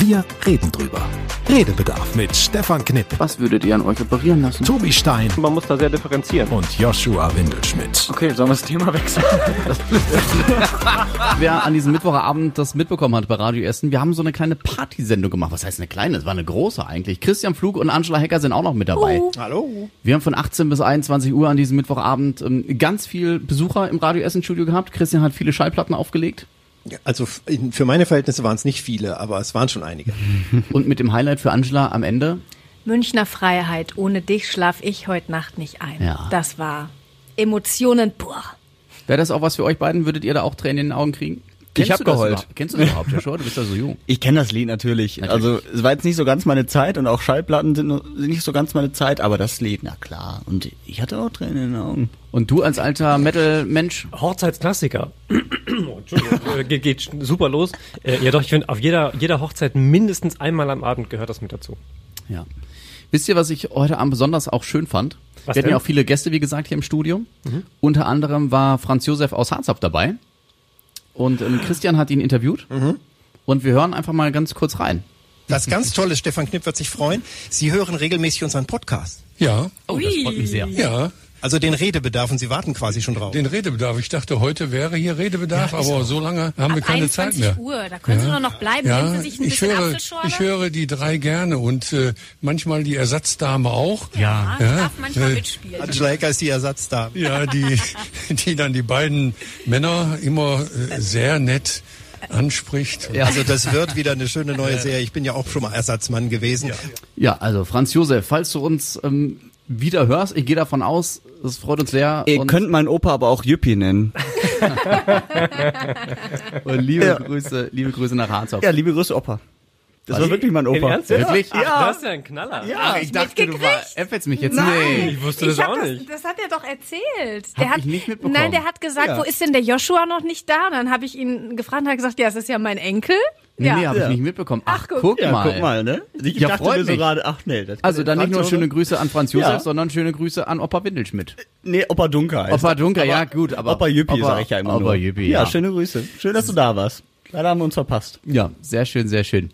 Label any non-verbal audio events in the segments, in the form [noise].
Wir reden drüber. Redebedarf mit Stefan Knipp, Was würdet ihr an euch operieren lassen? Tobi Stein Man muss da sehr differenzieren. und Joshua Windelschmidt. Okay, sollen wir das Thema wechseln? [laughs] Wer an diesem Mittwochabend das mitbekommen hat bei Radio Essen, wir haben so eine kleine Partysendung gemacht. Was heißt eine kleine? Es war eine große eigentlich. Christian Flug und Angela Hecker sind auch noch mit dabei. Hallo. Wir haben von 18 bis 21 Uhr an diesem Mittwochabend ähm, ganz viel Besucher im Radio Essen Studio gehabt. Christian hat viele Schallplatten aufgelegt. Also für meine Verhältnisse waren es nicht viele, aber es waren schon einige. [laughs] Und mit dem Highlight für Angela am Ende. Münchner Freiheit, ohne dich schlaf ich heute Nacht nicht ein. Ja. Das war Emotionen pur. Wäre das auch was für euch beiden? Würdet ihr da auch Tränen in den Augen kriegen? Kennst hab du das geheult. Kennst du das überhaupt, Joshua? Du bist ja so jung. [laughs] Ich kenne das Lied natürlich. Natürlich. Also es war jetzt nicht so ganz meine Zeit und auch Schallplatten sind, nicht so ganz meine Zeit, aber das Lied, na klar. Und ich hatte auch Tränen in den Augen. Und du als alter Metal-Mensch? Hochzeitsklassiker. [clears throat] oh, Entschuldigung, äh, geht, geht super los. Äh, ja doch, ich finde, auf jeder, jeder Hochzeit mindestens einmal am Abend gehört das mit dazu. Ja. Wisst ihr, was ich heute Abend besonders auch schön fand? Was Wir hatten ja auch viele Gäste, wie gesagt, hier im Studio. Unter anderem war Franz Josef aus Harzab dabei. Und ähm, Christian hat ihn interviewt. Und wir hören einfach mal ganz kurz rein. Das ganz Tolle, Stefan Knipp wird sich freuen. Sie hören regelmäßig unseren Podcast. Ja, Oh, das freut mich sehr. ja, Also den Redebedarf und Sie warten quasi schon drauf. den Redebedarf. Ich dachte, heute wäre hier Redebedarf, aber so lange haben wir Ab keine Zeit 21 mehr. Uhr, da können Sie nur noch bleiben. Nehmen Ja, Sie sich ein ich bisschen höre, ich höre die drei gerne und äh, manchmal die Ersatzdame auch. ja, Ja, darf manchmal äh, mitspielen. Angela Ecker ist die Ersatzdame. Ja, die, die dann die beiden Männer immer äh, sehr nett anspricht. Ja. Also das wird wieder eine schöne neue Serie. Ich bin ja auch schon mal Ersatzmann gewesen. Ja, also Franz Josef, falls du uns ähm, wieder hörst, ich gehe davon aus, es freut uns sehr. Ihr könnt meinen Opa aber auch Jüppi nennen. [laughs] und liebe Ja. Grüße, liebe Grüße nach Harzab. Ja, liebe Grüße, Opa. Das war wirklich mein Opa. Ernst? Wirklich? Ach, Ja. Das ist ja ein Knaller. Ja, ich dachte, du war, äpfelst mich jetzt. Nee. Ich wusste das hab auch das, nicht. das hat er doch erzählt. Hab der hat, ich nicht mitbekommen. Nein, der hat gesagt, Ja. wo ist denn der Joshua noch nicht da? Und dann habe ich ihn gefragt und hat gesagt, ja, es ist ja mein Enkel. Nee, ja. nee, habe ich Ja. nicht mitbekommen. Ach, Ach, guck. guck, Ja, mal. guck mal, ne? Ich Ja, dachte freut mir so mich. gerade, ach nee. Das Also dann nicht nur schöne Grüße an Franz Josef, Ja. sondern schöne Grüße an Opa Windelschmidt. Nee, Opa Dunker heißt Opa er. Dunker, aber ja gut, aber Opa Jüppi Opa- sag ich ja immer Opa nur. Jüppi, ja, ja. schöne Grüße. Schön, dass du da warst. Leider haben wir uns verpasst. Ja, sehr schön, sehr schön.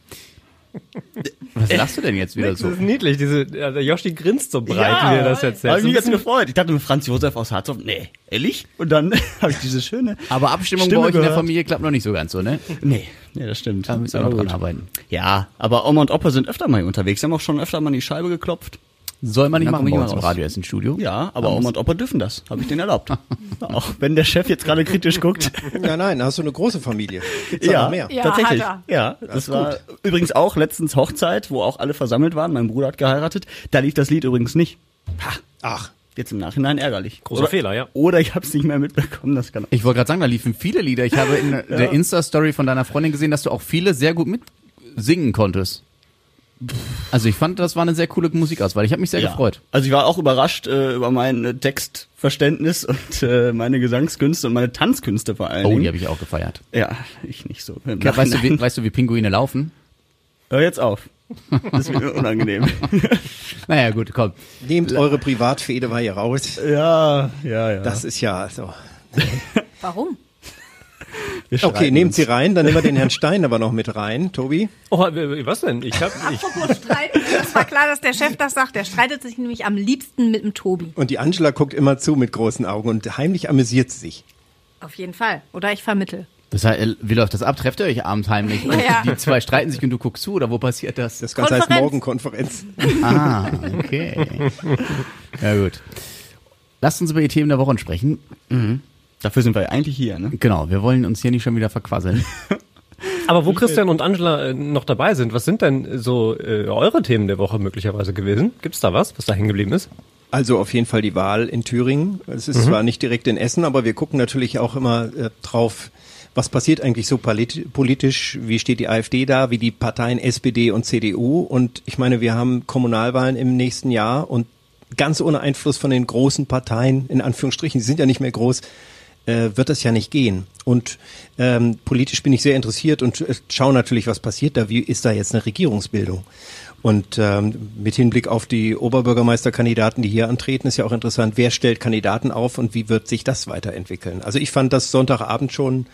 Was lachst du denn jetzt wieder Das so? ist niedlich. Diese, ja, der Yoshi grinst so breit, wie er das erzählt. Hab ich mich jetzt gefreut. Ich dachte, Franz Josef aus Harzhof, nee, ehrlich? Und dann [laughs] habe ich diese schöne. Aber Abstimmung Stimme bei euch in der gehört. Familie klappt noch nicht so ganz so, ne? Nee, nee, das stimmt. Da müssen wir noch dran arbeiten. Ja, aber Oma und Opa sind öfter mal hier unterwegs. Sie haben auch schon öfter mal in die Scheibe geklopft. Soll man nicht machen bei uns im raus. Radioessen-Studio? Ja, aber Oma und Opa dürfen das. Habe ich denen erlaubt. [laughs] auch wenn der Chef jetzt gerade kritisch guckt. [laughs] Ja, nein, da hast du eine große Familie. Gibt's noch mehr? Ja, tatsächlich. hat Ja, das, war übrigens auch letztens Hochzeit, wo auch alle versammelt waren. Mein Bruder hat geheiratet. Da lief das Lied übrigens nicht. Ha, Ach, jetzt im Nachhinein ärgerlich. Großer oder, Fehler, ja. Oder ich habe es nicht mehr mitbekommen. Das kann Ich wollte gerade sagen, da liefen viele Lieder. Ich habe in [laughs] der Insta-Story von deiner Freundin gesehen, dass du auch viele sehr gut mitsingen konntest. Also ich fand, das war eine sehr coole Musikauswahl. Ich habe mich sehr Ja. gefreut. Also ich war auch überrascht äh, über mein äh, Textverständnis [laughs] und äh, meine Gesangskünste und meine Tanzkünste vor allen Oh, Dingen. die habe ich auch gefeiert. Ja, ich nicht so. Ja, weißt, du, wie, weißt du, wie Pinguine laufen? Hör jetzt auf. Das wird mir unangenehm. [laughs] Naja, gut, komm. nehmt eure Privatfehde mal hier raus. ja, ja, ja. Das ist ja so. [laughs] Warum? Wir Okay, nehmt uns. sie rein, dann nehmen wir den Herrn Stein aber noch mit rein. Tobi? Oh, äh, was denn? Ich hab, ich, Apropos Streiten. Das war klar, dass der Chef das sagt. Der streitet sich nämlich am liebsten mit dem Tobi. Und die Angela guckt immer zu mit großen Augen und heimlich amüsiert sie sich. Auf jeden Fall. Oder ich vermittel. Das heißt, äh, wie läuft das ab? Trefft ihr euch abends heimlich? Und Ja. die zwei streiten sich und du guckst zu oder wo passiert das? Das Ganze heißt Konferenz. Morgenkonferenz. Ah, okay. Ja gut. Lasst uns über die Themen der Woche sprechen. Dafür sind wir ja eigentlich hier, ne? Genau, wir wollen uns hier nicht schon wieder verquasseln. [laughs] aber wo Christian und Angela äh, noch dabei sind, was sind denn so äh, eure Themen der Woche möglicherweise gewesen? Gibt's da was, was da hängen geblieben ist? Also auf jeden Fall die Wahl in Thüringen. Es ist zwar nicht direkt in Essen, aber wir gucken natürlich auch immer äh, drauf, was passiert eigentlich so polit politisch, wie steht die AfD da, wie die Parteien SPD und CDU. Und ich meine, wir haben Kommunalwahlen im nächsten Jahr und ganz ohne Einfluss von den großen Parteien, in Anführungsstrichen, die sind ja nicht mehr groß, äh, wird das ja nicht gehen. Und ähm, politisch bin ich sehr interessiert und äh, schaue natürlich, was passiert da. Wie ist da jetzt eine Regierungsbildung? Und ähm, mit Hinblick auf die Oberbürgermeisterkandidaten, die hier antreten, ist ja auch interessant, wer stellt Kandidaten auf und wie wird sich das weiterentwickeln? Also ich fand das Sonntagabend schon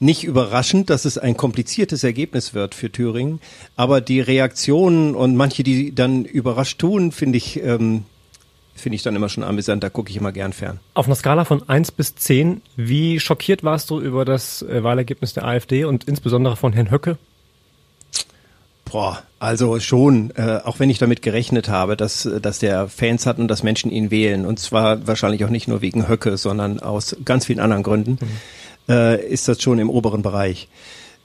nicht überraschend, dass es ein kompliziertes Ergebnis wird für Thüringen, aber die Reaktionen und manche, die dann überrascht tun, finde ich, ähm, finde ich dann immer schon amüsant, da gucke ich immer gern fern. Auf einer Skala von 1 bis 10, wie schockiert warst du über das äh, Wahlergebnis der AfD und insbesondere von Herrn Höcke? Boah, also schon, äh, auch wenn ich damit gerechnet habe, dass, dass der Fans hat und dass Menschen ihn wählen. Und zwar wahrscheinlich auch nicht nur wegen Höcke, sondern aus ganz vielen anderen Gründen, mhm. äh, ist das schon im oberen Bereich.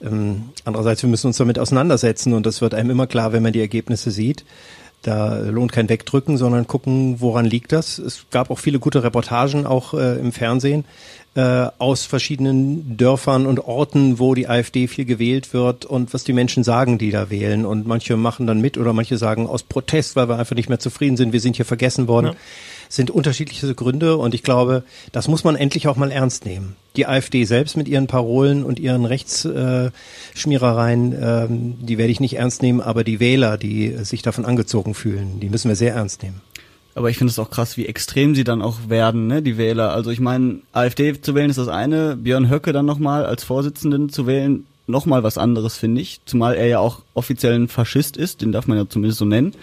Ähm, andererseits, wir müssen uns damit auseinandersetzen und das wird einem immer klar, wenn man die Ergebnisse sieht. Da lohnt kein Wegdrücken, sondern gucken, woran liegt das. Es gab auch viele gute Reportagen, auch äh, im Fernsehen, äh, aus verschiedenen Dörfern und Orten, wo die AfD viel gewählt wird und was die Menschen sagen, die da wählen. Und manche machen dann mit oder manche sagen aus Protest, weil wir einfach nicht mehr zufrieden sind, wir sind hier vergessen worden. Ja. Sind unterschiedliche Gründe und ich glaube, das muss man endlich auch mal ernst nehmen. Die AfD selbst mit ihren Parolen und ihren Rechtsschmierereien, äh, ähm, die werde ich nicht ernst nehmen, aber die Wähler, die sich davon angezogen fühlen, die müssen wir sehr ernst nehmen. Aber ich finde es auch krass, wie extrem sie dann auch werden, ne, die Wähler. Also ich meine, AfD zu wählen ist das eine, Björn Höcke dann nochmal als Vorsitzenden zu wählen, nochmal was anderes, finde ich. Zumal er ja auch offiziell ein Faschist ist, den darf man ja zumindest so nennen.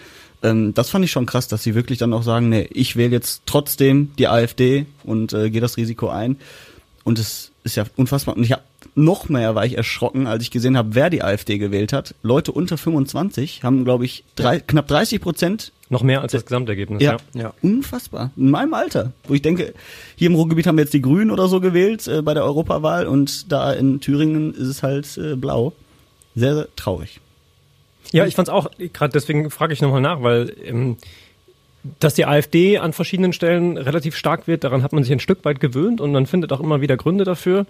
Ähm, das fand ich schon krass, dass sie wirklich dann auch sagen, nee, ich wähle jetzt trotzdem die AfD und äh, gehe das Risiko ein. Und es ist ja unfassbar. Und ich habe noch mehr war ich erschrocken, als ich gesehen habe, wer die AfD gewählt hat. Leute unter 25 haben, glaube ich, drei, knapp 30 Prozent noch mehr als das Gesamtergebnis, ja. ja. ja. Unfassbar. In meinem Alter. Wo ich denke, hier im Ruhrgebiet haben wir jetzt die Grünen oder so gewählt äh, bei der Europawahl und da in Thüringen ist es halt äh, blau. Sehr, sehr traurig. Ja, ich fand's auch, gerade deswegen frage ich nochmal nach, weil ähm, dass die AfD an verschiedenen Stellen relativ stark wird, daran hat man sich ein Stück weit gewöhnt und man findet auch immer wieder Gründe dafür.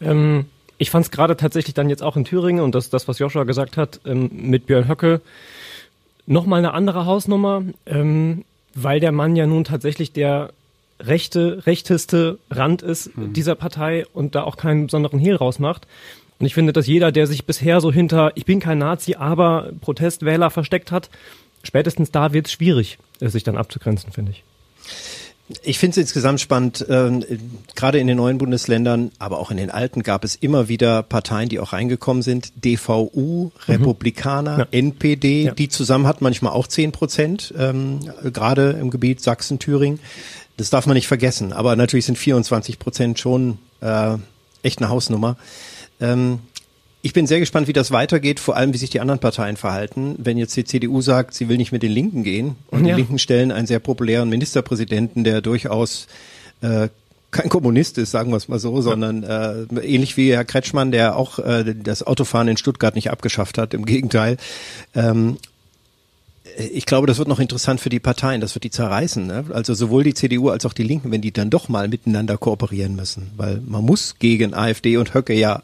Ähm, ich fand es gerade tatsächlich dann jetzt auch in Thüringen und das, das was Joshua gesagt hat, ähm, mit Björn Höcke, nochmal eine andere Hausnummer, ähm, weil der Mann ja nun tatsächlich der rechte, rechteste Rand ist mhm. dieser Partei und da auch keinen besonderen Hehl rausmacht. Und ich finde, dass jeder, der sich bisher so hinter, ich bin kein Nazi, aber Protestwähler versteckt hat, spätestens da wird es schwierig, sich dann abzugrenzen, finde ich. Ich finde es insgesamt spannend, äh, gerade in den neuen Bundesländern, aber auch in den alten gab es immer wieder Parteien, die auch reingekommen sind. DVU, mhm. Republikaner, ja. NPD, ja. die zusammen hatten manchmal auch zehn Prozent, ähm, gerade im Gebiet Sachsen, Thüringen. Das darf man nicht vergessen. Aber natürlich sind 24 Prozent schon äh, echt eine Hausnummer. Ähm, ich bin sehr gespannt, wie das weitergeht, vor allem wie sich die anderen Parteien verhalten. Wenn jetzt die CDU sagt, sie will nicht mit den Linken gehen und ja. die Linken stellen einen sehr populären Ministerpräsidenten, der durchaus äh, kein Kommunist ist, sagen wir es mal so, sondern äh, ähnlich wie Herr Kretschmann, der auch äh, das Autofahren in Stuttgart nicht abgeschafft hat, im Gegenteil. Ähm, ich glaube, das wird noch interessant für die Parteien, das wird die zerreißen. Ne? Also sowohl die CDU als auch die Linken, wenn die dann doch mal miteinander kooperieren müssen, weil man muss gegen AfD und Höcke ja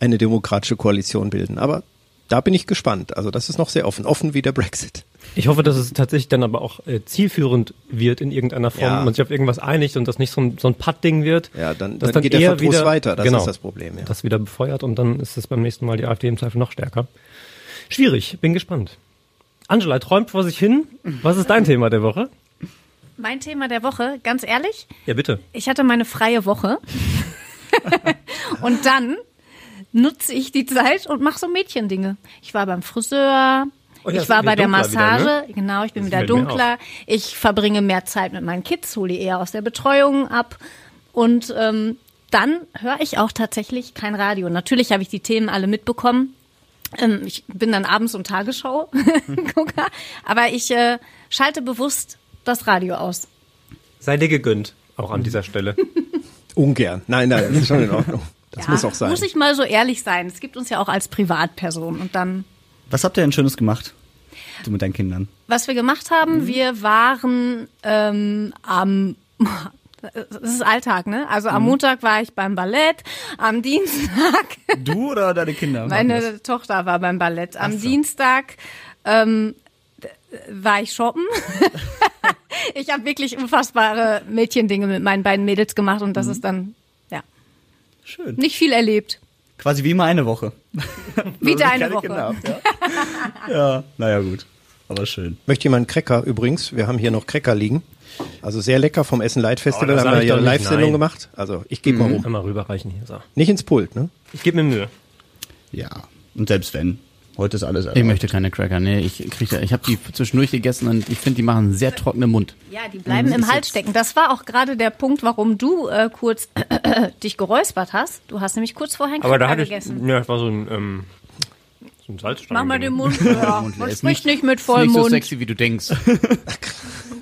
eine demokratische Koalition bilden. Aber da bin ich gespannt. Also das ist noch sehr offen, offen wie der Brexit. Ich hoffe, dass es tatsächlich dann aber auch äh, zielführend wird in irgendeiner Form, ja. man sich auf irgendwas einigt und das nicht so ein, so ein Patt-Ding wird. Ja, dann, dann, dann geht der Verdruss wieder, weiter, das genau, ist das Problem. Ja. Das wieder befeuert und dann ist es beim nächsten Mal die AfD im Zweifel noch stärker. Schwierig, bin gespannt. Angela träumt vor sich hin. Was ist dein Thema der Woche? Mein Thema der Woche, ganz ehrlich? Ja, bitte. Ich hatte meine freie Woche. [laughs] und dann nutze ich die Zeit und mache so Mädchendinge. Ich war beim Friseur, oh ja, ich war bei der Massage, wieder, ne? genau, ich bin wieder dunkler. Ich verbringe mehr Zeit mit meinen Kids, hole die eher aus der Betreuung ab. Und ähm, dann höre ich auch tatsächlich kein Radio. Natürlich habe ich die Themen alle mitbekommen. Ähm, ich bin dann abends und Tagesschau [laughs] Gucker, aber ich äh, schalte bewusst das Radio aus. Sei dir gegönnt, auch an dieser Stelle. [laughs] Ungern. Nein, nein, das ist schon in Ordnung. Das ja, muss auch sein. Muss ich mal so ehrlich sein. Es gibt uns ja auch als Privatperson und dann. Was habt ihr denn Schönes gemacht? Du mit deinen Kindern? Was wir gemacht haben, mhm. wir waren ähm, am das ist Alltag, ne? Also am mhm. Montag war ich beim Ballett, am Dienstag. [laughs] Du oder deine Kinder? Meine Tochter war beim Ballett. Am so. Dienstag ähm, war ich shoppen. [laughs] ich habe wirklich unfassbare Mädchendinge mit meinen beiden Mädels gemacht und das mhm. ist dann ja. Schön. Nicht viel erlebt. Quasi wie meine Woche. Wie deine Woche. Ab, ja. [laughs] ja, naja, gut. Aber schön. Möchte jemand einen Cracker übrigens? Wir haben hier noch Cracker liegen. Also sehr lecker vom Essen Light Festival. Oh, haben wir ja eine Live-Sendung gemacht. Also ich gebe mhm. mal rum. Einmal rüberreichen hier. So. Nicht ins Pult, ne? Ich gebe mir Mühe. Ja. Und selbst wenn. Heute ist alles erlaubt. Ich möchte keine Cracker. Nee, ich kriege ich habe die zwischendurch gegessen und ich finde, die machen einen sehr trockenen Mund. Ja, die bleiben mhm. im Hals stecken. Das war auch gerade der Punkt, warum du äh, kurz [clears throat] dich geräuspert hast. Du hast nämlich kurz vorher einen Cracker Aber da hatte gegessen. Ich, ja, das war so ein ähm, so ein Salzstein. Mach mal den Mund. [laughs] Ja. Man spricht nicht, nicht mit vollem Mund. Nicht so sexy, wie du denkst. [laughs]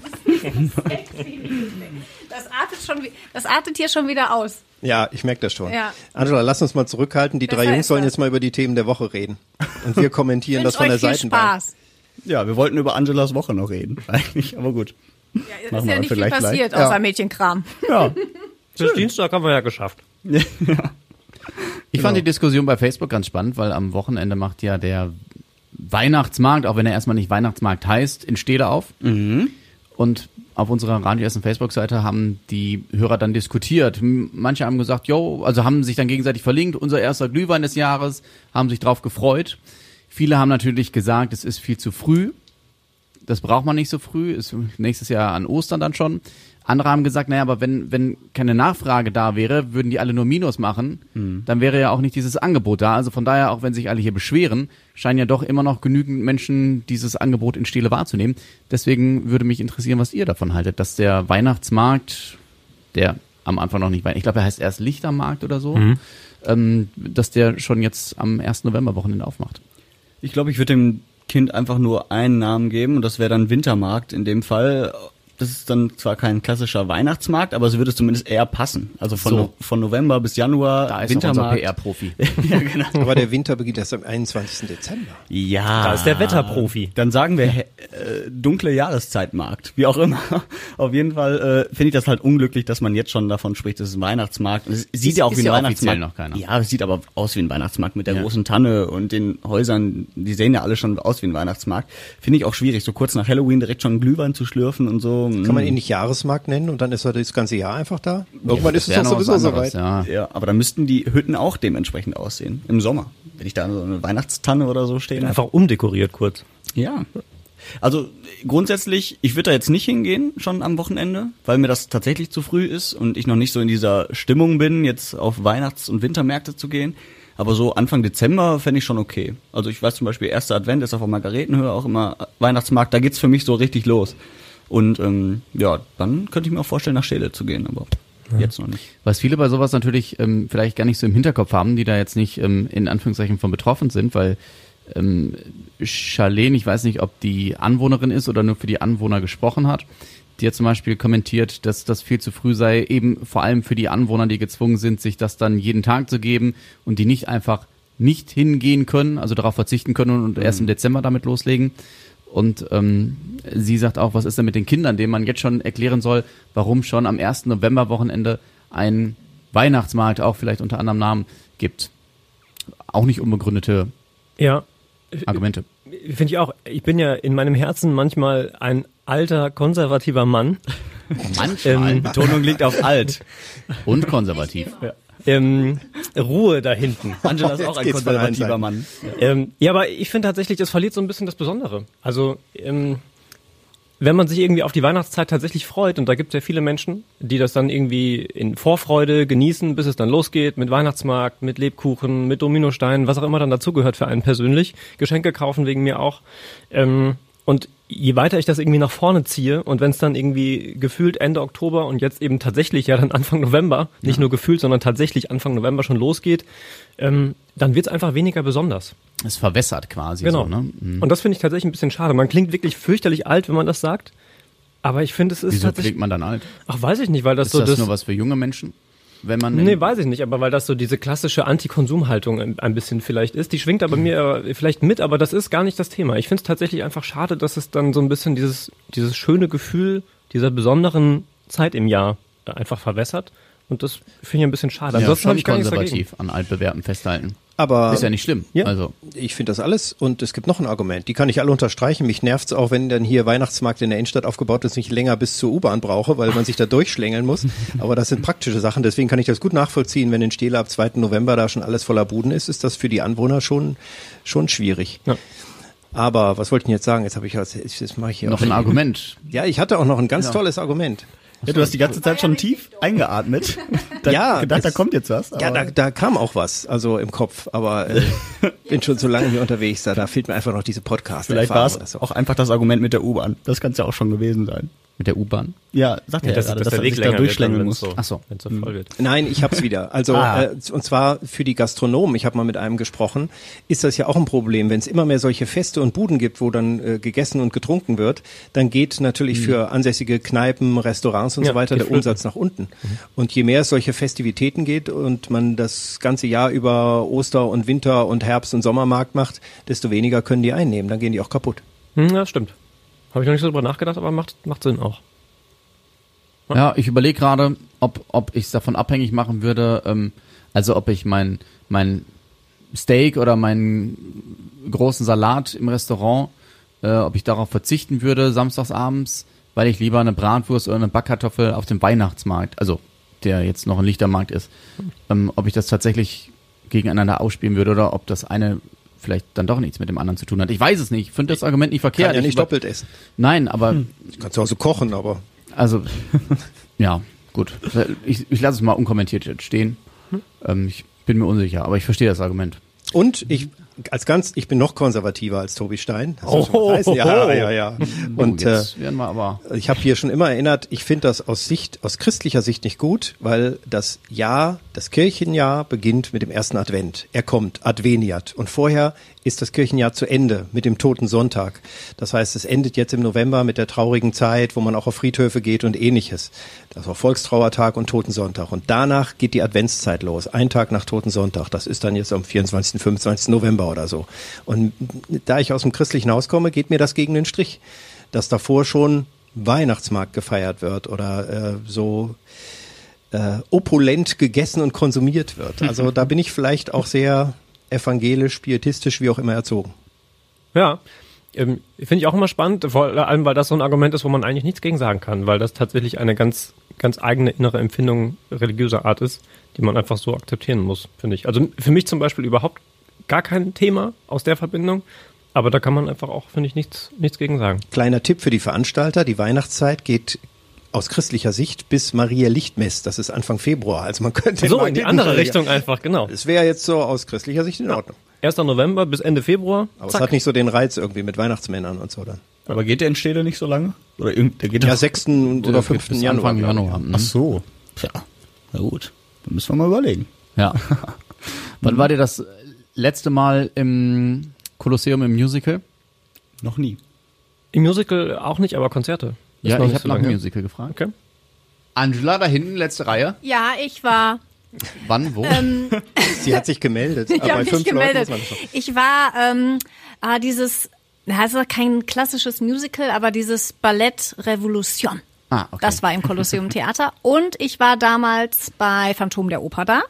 Das artet, schon, das artet hier schon wieder aus. Ja, ich merke das schon. Ja. Angela, lass uns mal zurückhalten. Die das drei Jungs sollen das. jetzt mal über die Themen der Woche reden. Und wir kommentieren das von der Seitenbank. Spaß. Ja, wir wollten über Angelas Woche noch reden, [laughs] eigentlich, aber gut. Ja, es ist ja nicht viel passiert, gleich. außer ja. Mädchenkram. Ja. [laughs] Bis Dienstag haben wir ja geschafft. ja. Ich fand die Diskussion bei Facebook ganz spannend, weil am Wochenende macht ja der Weihnachtsmarkt, auch wenn er erstmal nicht Weihnachtsmarkt heißt, in Stede auf. Mhm. Und auf unserer Radio Essen Facebook-Seite haben die Hörer dann diskutiert. Manche haben gesagt, jo, also haben sich dann gegenseitig verlinkt, unser erster Glühwein des Jahres, haben sich drauf gefreut. Viele haben natürlich gesagt, es ist viel zu früh. Das braucht man nicht so früh, ist nächstes Jahr an Ostern dann schon. Andere haben gesagt, naja, aber wenn, wenn keine Nachfrage da wäre, würden die alle nur Minus machen, hm. dann wäre ja auch nicht dieses Angebot da. Also von daher, auch wenn sich alle hier beschweren, scheinen ja doch immer noch genügend Menschen dieses Angebot in Stile wahrzunehmen. Deswegen würde mich interessieren, was ihr davon haltet, dass der Weihnachtsmarkt, der am Anfang noch nicht, ich glaube, er heißt erst Lichtermarkt oder so, mhm. ähm, dass der schon jetzt am 1. November-Wochenende aufmacht. Ich glaube, ich würde dem Kind einfach nur einen Namen geben und das wäre dann Wintermarkt in dem Fall das ist dann zwar kein klassischer Weihnachtsmarkt, aber es würde zumindest eher passen. Also von, so. no, von November bis Januar. Da ist Wintermarkt. unser PR-Profi. [laughs] ja, genau. Aber der Winter beginnt erst am 21. Dezember. Ja. Da ist der Wetterprofi. Dann sagen wir äh, dunkle Jahreszeitmarkt, wie auch immer. [laughs] Auf jeden Fall äh, finde ich das halt unglücklich, dass man jetzt schon davon spricht, das ist ein Weihnachtsmarkt. Es sieht ist, ja auch wie ein ja Weihnachtsmarkt. Noch keiner. Ja, es sieht aber aus wie ein Weihnachtsmarkt mit der ja. großen Tanne und den Häusern. Die sehen ja alle schon aus wie ein Weihnachtsmarkt. Finde ich auch schwierig, so kurz nach Halloween direkt schon Glühwein zu schlürfen und so. Kann man ihn nicht Jahresmarkt nennen und dann ist er das ganze Jahr einfach da? Irgendwann ja, ist es doch sowieso soweit. Ja. ja, aber dann müssten die Hütten auch dementsprechend aussehen. Im Sommer. Wenn ich da so eine Weihnachtstanne oder so stehe. Einfach umdekoriert kurz. Ja. Also grundsätzlich, ich würde da jetzt nicht hingehen, schon am Wochenende, weil mir das tatsächlich zu früh ist und ich noch nicht so in dieser Stimmung bin, jetzt auf Weihnachts- und Wintermärkte zu gehen. Aber so Anfang Dezember fände ich schon okay. Also ich weiß zum Beispiel, erster Advent ist auf der Margaretenhöhe auch immer Weihnachtsmarkt, da geht's für mich so richtig los. Und ähm, ja, dann könnte ich mir auch vorstellen, nach Schäle zu gehen, aber ja. jetzt noch nicht. Was viele bei sowas natürlich ähm, vielleicht gar nicht so im Hinterkopf haben, die da jetzt nicht ähm, in Anführungszeichen von betroffen sind, weil ähm, Charlene, ich weiß nicht, ob die Anwohnerin ist oder nur für die Anwohner gesprochen hat, die hat zum Beispiel kommentiert, dass das viel zu früh sei, eben vor allem für die Anwohner, die gezwungen sind, sich das dann jeden Tag zu geben und die nicht einfach nicht hingehen können, also darauf verzichten können und erst im mhm. Dezember damit loslegen. Und ähm, sie sagt auch, was ist denn mit den Kindern, denen man jetzt schon erklären soll, warum schon am 1. November-Wochenende ein Weihnachtsmarkt auch vielleicht unter anderem Namen gibt. Auch nicht unbegründete ja. Argumente. Finde ich auch. Ich bin ja in meinem Herzen manchmal ein alter, konservativer Mann. Manchmal. Ähm, Betonung liegt auf alt. Und konservativ. Ja ähm, Ruhe da hinten. [laughs] Angela ist auch ein konservativer Mann. Ähm, ja, aber ich finde tatsächlich, das verliert so ein bisschen das Besondere. Also, ähm, wenn man sich irgendwie auf die Weihnachtszeit tatsächlich freut, und da gibt es ja viele Menschen, die das dann irgendwie in Vorfreude genießen, bis es dann losgeht mit Weihnachtsmarkt, mit Lebkuchen, mit Dominosteinen, was auch immer dann dazugehört für einen persönlich, Geschenke kaufen wegen mir auch. Ähm, und je weiter ich das irgendwie nach vorne ziehe und wenn es dann irgendwie gefühlt Ende Oktober und jetzt eben tatsächlich ja dann [laughs] Anfang November, nicht ja. nur gefühlt, sondern tatsächlich Anfang November schon losgeht, ähm, dann wird es einfach weniger besonders. Es verwässert quasi. Genau. So, ne? mhm. Und das finde ich tatsächlich ein bisschen schade. Man klingt wirklich fürchterlich alt, wenn man das sagt. Aber ich finde, es ist Wieso tatsächlich. klingt man dann alt? Ach, weiß ich nicht, weil das ist so. Ist das, das nur was für junge Menschen? Wenn man. Nee, weiß ich nicht, aber weil das so diese klassische Antikonsumhaltung ein bisschen vielleicht ist. Die schwingt aber mir vielleicht mit, aber das ist gar nicht das Thema. Ich finde es tatsächlich einfach schade, dass es dann so ein bisschen dieses, dieses schöne Gefühl dieser besonderen Zeit im Jahr einfach verwässert. Und das finde ich ein bisschen schade. Ja, Ansonsten habe ich gar konservativ an altbewährtem festhalten. Aber Ist ja nicht schlimm. Ja. Also ich finde das alles und es gibt noch ein Argument. Die kann ich alle unterstreichen. Mich nervt's auch, wenn dann hier Weihnachtsmarkt in der Innenstadt aufgebaut ist, nicht länger bis zur U-Bahn brauche, weil man sich da durchschlängeln muss. [laughs] Aber das sind praktische Sachen. Deswegen kann ich das gut nachvollziehen. Wenn in Stele ab 2. November da schon alles voller Buden ist, ist das für die Anwohner schon, schon schwierig. Ja. Aber was wollte ich denn jetzt sagen? Jetzt habe ich jetzt, jetzt mache ich hier noch auch ein [laughs] Argument. Ja, ich hatte auch noch ein ganz tolles Argument. Ja, du hast die ganze Zeit schon tief eingeatmet. Da Ja, gedacht, da es- kommt jetzt was. Ja, da, da kam auch was, also im Kopf, aber äh, [laughs] bin schon so lange hier unterwegs, da, da fehlt mir einfach noch diese podcast Vielleicht war es so. auch einfach das Argument mit der U-Bahn. Das kann es ja auch schon gewesen sein. Mit der U-Bahn. Ja, sagt er ja, gerade, dass, er sich da durchschlängeln muss. Ach so. Wenn es so voll wird. Nein, ich hab's wieder. Also [laughs] Ah. äh, und zwar für die Gastronomen. Ich habe mal mit einem gesprochen. Ist das ja auch ein Problem, wenn es immer mehr solche Feste und Buden gibt, wo dann äh, gegessen und getrunken wird, dann geht natürlich für ansässige Kneipen, Restaurants und Ja, so weiter der. Umsatz nach unten. Und je mehr es solche Festivitäten geht und man das ganze Jahr über Oster und Winter und Herbst und Sommermarkt macht, desto weniger können die einnehmen. Dann gehen die auch kaputt. Hm, ja, stimmt. Habe ich noch nicht so drüber nachgedacht, aber macht, macht Sinn auch. Ja, ich überlege gerade, ob, ob ich es davon abhängig machen würde, ähm, also ob ich mein, mein Steak oder meinen großen Salat im Restaurant, äh, ob ich darauf verzichten würde, samstagsabends, weil ich lieber eine Bratwurst oder eine Backkartoffel auf dem Weihnachtsmarkt, also der jetzt noch ein Lichtermarkt ist, ähm, ob ich das tatsächlich gegeneinander ausspielen würde oder ob das eine vielleicht dann doch nichts mit dem anderen zu tun hat. Ich weiß es nicht. Ich finde das Argument nicht verkehrt. Kann ja Ich nicht über- doppelt essen. Nein, aber Ich kann zu Hause kochen, aber also, [laughs] ja, gut. Ich, ich lasse es mal unkommentiert jetzt stehen. Ähm, ich bin mir unsicher, aber ich verstehe das Argument. Und ich als ganz, ich bin noch konservativer als Tobi Stein. Das Oh, weiß. Ja, ja, ja. Und Und äh, ich habe hier schon immer erinnert, ich finde das aus Sicht, aus christlicher Sicht nicht gut, weil das Jahr, das Kirchenjahr beginnt mit dem ersten Advent. Er kommt, Adveniat. Und vorher ist das Kirchenjahr zu Ende mit dem Toten Sonntag. Das heißt, es endet jetzt im November mit der traurigen Zeit, wo man auch auf Friedhöfe geht und ähnliches. Das auch Volkstrauertag und Totensonntag. Und danach geht die Adventszeit los. Ein Tag nach Totensonntag. Das ist dann jetzt am 24., 25. November oder so. Und da ich aus dem christlichen Haus komme, geht mir das gegen den Strich. Dass davor schon Weihnachtsmarkt gefeiert wird oder äh, so äh, opulent gegessen und konsumiert wird. Also [laughs] da bin ich vielleicht auch sehr evangelisch, pietistisch, wie auch immer erzogen. Ja, ähm, finde ich auch immer spannend, vor allem, weil das so ein Argument ist, wo man eigentlich nichts gegen sagen kann, weil das tatsächlich eine ganz, ganz eigene innere Empfindung religiöser Art ist, die man einfach so akzeptieren muss, finde ich. Also für mich zum Beispiel überhaupt gar kein Thema aus der Verbindung, aber da kann man einfach auch, finde ich, nichts, nichts gegen sagen. Kleiner Tipp für die Veranstalter, die Weihnachtszeit geht aus christlicher Sicht bis Maria Lichtmess, das ist Anfang Februar. Also man könnte So, in die andere verlegen. Richtung einfach, genau. Es wäre jetzt so aus christlicher Sicht in Ordnung. 1. November bis Ende Februar. Aber zack. es hat nicht so den Reiz irgendwie mit Weihnachtsmännern und so dann. Aber geht der in Stede nicht so lange? Oder irgend, der geht Ja, doch- 6. oder Das 5. geht bis Januar. Anfang. Januar. Ach so. Tja, na gut. Dann müssen wir mal überlegen. Ja. [laughs] Wann war dir das letzte Mal im Kolosseum im Musical? Noch nie. Im Musical auch nicht, aber Konzerte. Ist Ja, ich habe so nach dem. Musical gefragt. Okay. Angela, da hinten, letzte Reihe. Ja, ich war. Wann, wo? Ähm, [laughs] Sie hat sich gemeldet. [laughs] ich habe bei mich gemeldet. das. Ich war ähm, ah, dieses, das ist kein klassisches Musical, aber dieses Ballett Revolution. ah, okay. Das war im Kolosseum Theater. Und ich war damals bei Phantom der Oper da.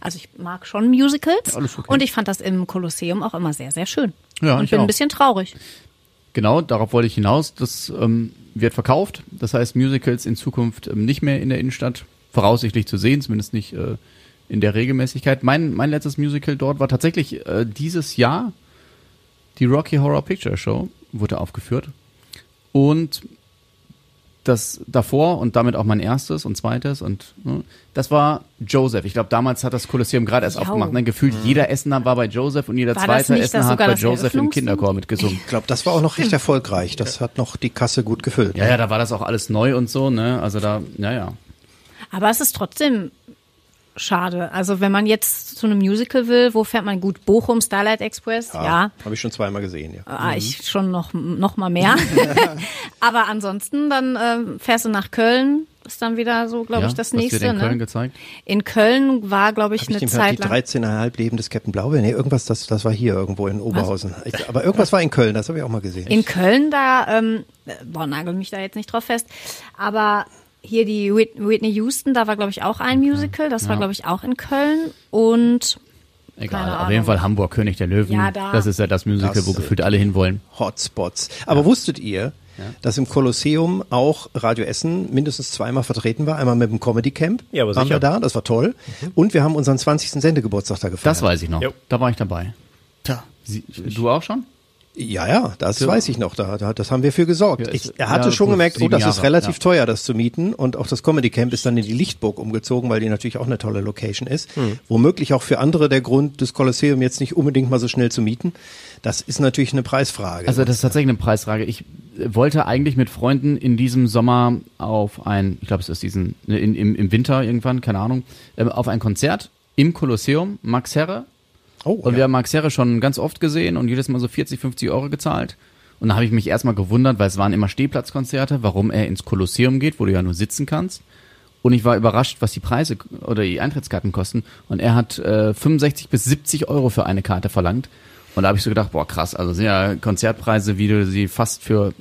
Also ich mag schon Musicals. Ja, okay. Und ich fand das im Kolosseum auch immer sehr, sehr schön. Ja, und ich bin auch. ein bisschen traurig. Genau, darauf wollte ich hinaus. Das ähm, wird verkauft. Das heißt, Musicals in Zukunft ähm, nicht mehr in der Innenstadt voraussichtlich zu sehen, zumindest nicht äh, in der Regelmäßigkeit. Mein, mein letztes Musical dort war tatsächlich äh, dieses Jahr die Rocky Horror Picture Show, wurde aufgeführt. Und das davor und damit auch mein erstes und zweites und ne, das war Joseph. Ich glaube, damals hat das Kolosseum gerade erst Jo. aufgemacht. Ne? Gefühlt jeder Essener war bei Joseph und jeder War zweite nicht Essener hat bei Joseph im Kinderchor mitgesungen. Ich glaube, das war auch noch recht erfolgreich. Das hat noch die Kasse gut gefüllt. Ja, ja, da war das auch alles neu und so, ne? Also da, naja. Aber es ist trotzdem schade. Also wenn man jetzt zu einem Musical will, wo fährt man gut? Bochum, Starlight Express, ja. Habe ich schon zweimal gesehen, ja. Ah, ich schon noch, noch mal mehr. [laughs] Aber ansonsten, dann ähm, fährst du nach Köln, ist dann wieder so, glaube ja, ich, das was nächste. Wird in Köln ne? gezeigt? In Köln war, glaube ich, Hab ich eine den Zeit die lang. 13,5 Leben des Captain Blaubeer? Nee, irgendwas, das, das war hier irgendwo in Oberhausen. Ich, aber irgendwas war in Köln, das habe ich auch mal gesehen. In Köln, da, ähm, boah, nagel mich da jetzt nicht drauf fest, aber hier die Whitney Houston, da war glaube ich auch ein Musical, das war glaube ich auch in Köln und Egal, auf jeden Fall Hamburg, König der Löwen. Ja, da. Das ist ja das Musical, Das, wo gefühlt alle hinwollen. Hotspots. Aber wusstet ihr, dass im Kolosseum auch Radio Essen mindestens zweimal vertreten war? Einmal mit dem Comedy Camp Ja, aber waren sicher. wir da, das war toll. Und wir haben unseren 20. Sendegeburtstag da gefeiert. Das weiß ich noch. Jo. Da war ich dabei. Tja, Sie, du auch schon? Ja, ja, das weiß ich noch. Da, da, das haben wir für gesorgt. Ja, ich, ist- er hatte ja, schon gemerkt, oh, das ist Jahre, relativ ja. teuer, das zu mieten. Und auch das Comedy Camp ist dann in die Lichtburg umgezogen, weil die natürlich auch eine tolle Location ist. Hm. Womöglich auch für andere der Grund, das Kolosseum jetzt nicht unbedingt mal so schnell zu mieten. Das ist natürlich eine Preisfrage. Also das ist tatsächlich eine Preisfrage. Ich äh, wollte eigentlich mit Freunden in diesem Sommer auf ein, ich glaube es ist diesen, ne, in, im, im Winter irgendwann, keine Ahnung, ähm, auf ein Konzert im Kolosseum, Max Herre. Oh, Und ja. wir haben Max Herre schon ganz oft gesehen und jedes Mal so 40, 50 Euro gezahlt. Und da habe ich mich erstmal gewundert, weil es waren immer Stehplatzkonzerte, warum er ins Kolosseum geht, wo du ja nur sitzen kannst. Und ich war überrascht, was die Preise oder die Eintrittskarten kosten. Und er hat äh, 65 bis 70 Euro für eine Karte verlangt. Und da habe ich so gedacht, boah krass, also sind ja Konzertpreise, wie du sie fast für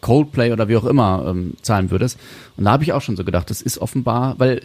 Coldplay oder wie auch immer ähm, zahlen würdest. Und da habe ich auch schon so gedacht, das ist offenbar, weil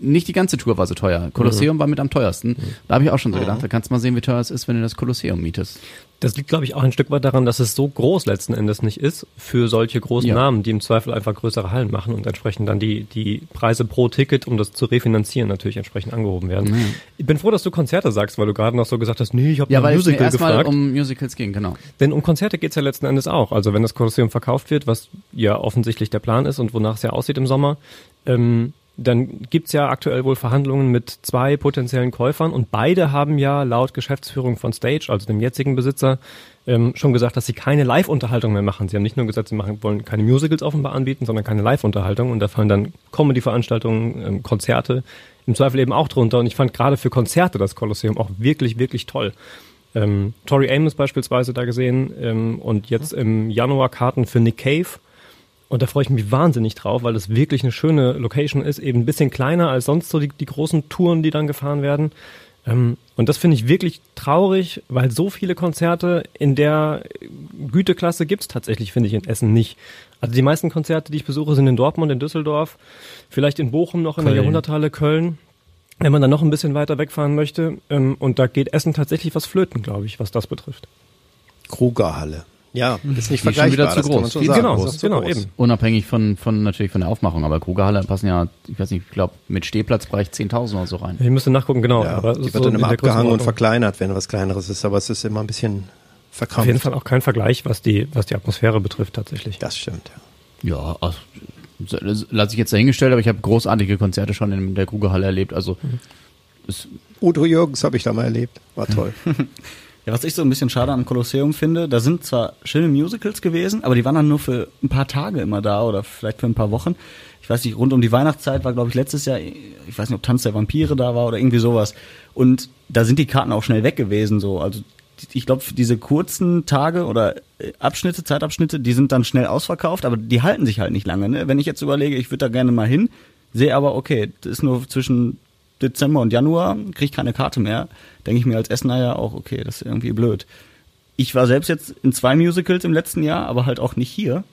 nicht die ganze Tour war so teuer. Kolosseum war mit am teuersten. Da habe ich auch schon so gedacht, da kannst du mal sehen, wie teuer es ist, wenn du das Kolosseum mietest. Das liegt, glaube ich, auch ein Stück weit daran, dass es so groß letzten Endes nicht ist für solche großen Ja. Namen, die im Zweifel einfach größere Hallen machen und entsprechend dann die, die Preise pro Ticket, um das zu refinanzieren, natürlich entsprechend angehoben werden. Ich bin froh, dass du Konzerte sagst, weil du gerade noch so gesagt hast, nee, ich habe Ja, nach weil es mir Musical gefragt. um Musicals ging, genau. Denn um Konzerte geht's ja letzten Endes auch. Also wenn das Kolosseum verkauft wird, was ja offensichtlich der Plan ist und wonach es ja aussieht im Sommer, ähm, dann gibt's ja aktuell wohl Verhandlungen mit zwei potenziellen Käufern und beide haben ja laut Geschäftsführung von Stage, also dem jetzigen Besitzer, ähm, schon gesagt, dass sie keine Live-Unterhaltung mehr machen. Sie haben nicht nur gesagt, sie machen, wollen keine Musicals offenbar anbieten, sondern keine Live-Unterhaltung und da fallen dann Comedy-Veranstaltungen, ähm, Konzerte im Zweifel eben auch drunter und ich fand gerade für Konzerte das Kolosseum auch wirklich, wirklich toll ähm, Tori Amos beispielsweise da gesehen ähm, und jetzt im Januar Karten für Nick Cave. Und da freue ich mich wahnsinnig drauf, weil das wirklich eine schöne Location ist, eben ein bisschen kleiner als sonst so die, die großen Touren, die dann gefahren werden. Ähm, und das finde ich wirklich traurig, weil so viele Konzerte in der Güteklasse gibt's tatsächlich, finde ich, in Essen nicht. Also die meisten Konzerte, die ich besuche, sind in Dortmund, in Düsseldorf, vielleicht in Bochum noch in der Köln. Jahrhunderthalle Köln wenn man dann noch ein bisschen weiter wegfahren möchte. Ähm, und da geht Essen tatsächlich was flöten, glaube ich, was das betrifft. Krugerhalle. Ja, ist nicht Die ist schon wieder vergleichbar. zu groß. schon genau, Das ist zu genau, groß. eben. Unabhängig von, von natürlich von der Aufmachung, aber Krugerhalle passen ja, ich weiß nicht, ich glaube mit Stehplatzbereich 10.000 oder so rein. Ich müsste nachgucken, genau. Ja, aber die so wird dann in immer abgehangen und verkleinert, wenn was Kleineres ist, aber es ist immer ein bisschen verkrampft. Auf jeden Fall auch kein Vergleich, was die, was die Atmosphäre betrifft, tatsächlich. Das stimmt, ja. Ja, also, das lasse ich jetzt dahingestellt, aber ich habe großartige Konzerte schon in der Krugerhalle erlebt, also es, Udo Jürgens habe ich da mal erlebt. War toll. [laughs] Ja, was ich so ein bisschen schade am Kolosseum finde, da sind zwar schöne Musicals gewesen, aber die waren dann nur für ein paar Tage immer da oder vielleicht für ein paar Wochen. Ich weiß nicht, rund um die Weihnachtszeit war, glaube ich, letztes Jahr, ich weiß nicht, ob Tanz der Vampire da war oder irgendwie sowas. Und da sind die Karten auch schnell weg gewesen, so. Also ich glaube, diese kurzen Tage oder äh, Abschnitte, Zeitabschnitte, die sind dann schnell ausverkauft, aber die halten sich halt nicht lange. Ne? Wenn ich jetzt überlege, ich würde da gerne mal hin, sehe aber, okay, das ist nur zwischen Dezember und Januar, kriege ich keine Karte mehr, denke ich mir als Essener ja auch, okay, das ist irgendwie blöd. Ich war selbst jetzt in zwei Musicals im letzten Jahr, aber halt auch nicht hier,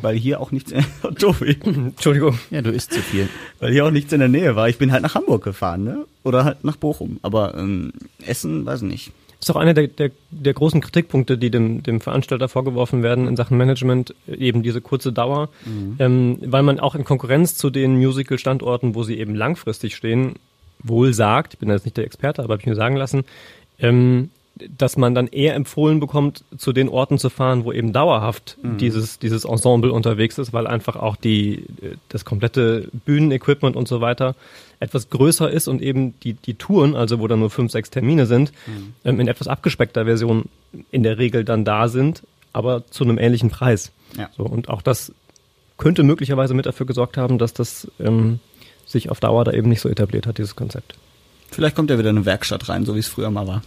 weil hier auch nichts, Tobi, [laughs] Entschuldigung. ja, du isst zu viel. weil hier auch nichts in der Nähe war. Ich bin halt nach Hamburg gefahren, ne? Oder halt nach Bochum. Aber ähm, Essen, weiß ich nicht. ist auch einer der, der, der großen Kritikpunkte, die dem, dem Veranstalter vorgeworfen werden in Sachen Management, eben diese kurze Dauer, ähm, weil man auch in Konkurrenz zu den Musical-Standorten, wo sie eben langfristig stehen, wohl sagt, ich bin jetzt nicht der Experte, aber habe ich mir sagen lassen, ähm, dass man dann eher empfohlen bekommt, zu den Orten zu fahren, wo eben dauerhaft dieses, dieses Ensemble unterwegs ist, weil einfach auch die, äh, das komplette Bühnenequipment und so weiter etwas größer ist und eben die, die Touren, also wo dann nur fünf, sechs Termine sind, ähm, in etwas abgespeckter Version in der Regel dann da sind, aber zu einem ähnlichen Preis. Ja. So, und auch das könnte möglicherweise mit dafür gesorgt haben, dass das ähm, sich auf Dauer da eben nicht so etabliert hat, dieses Konzept. Vielleicht kommt ja wieder eine Werkstatt rein, so wie es früher mal war.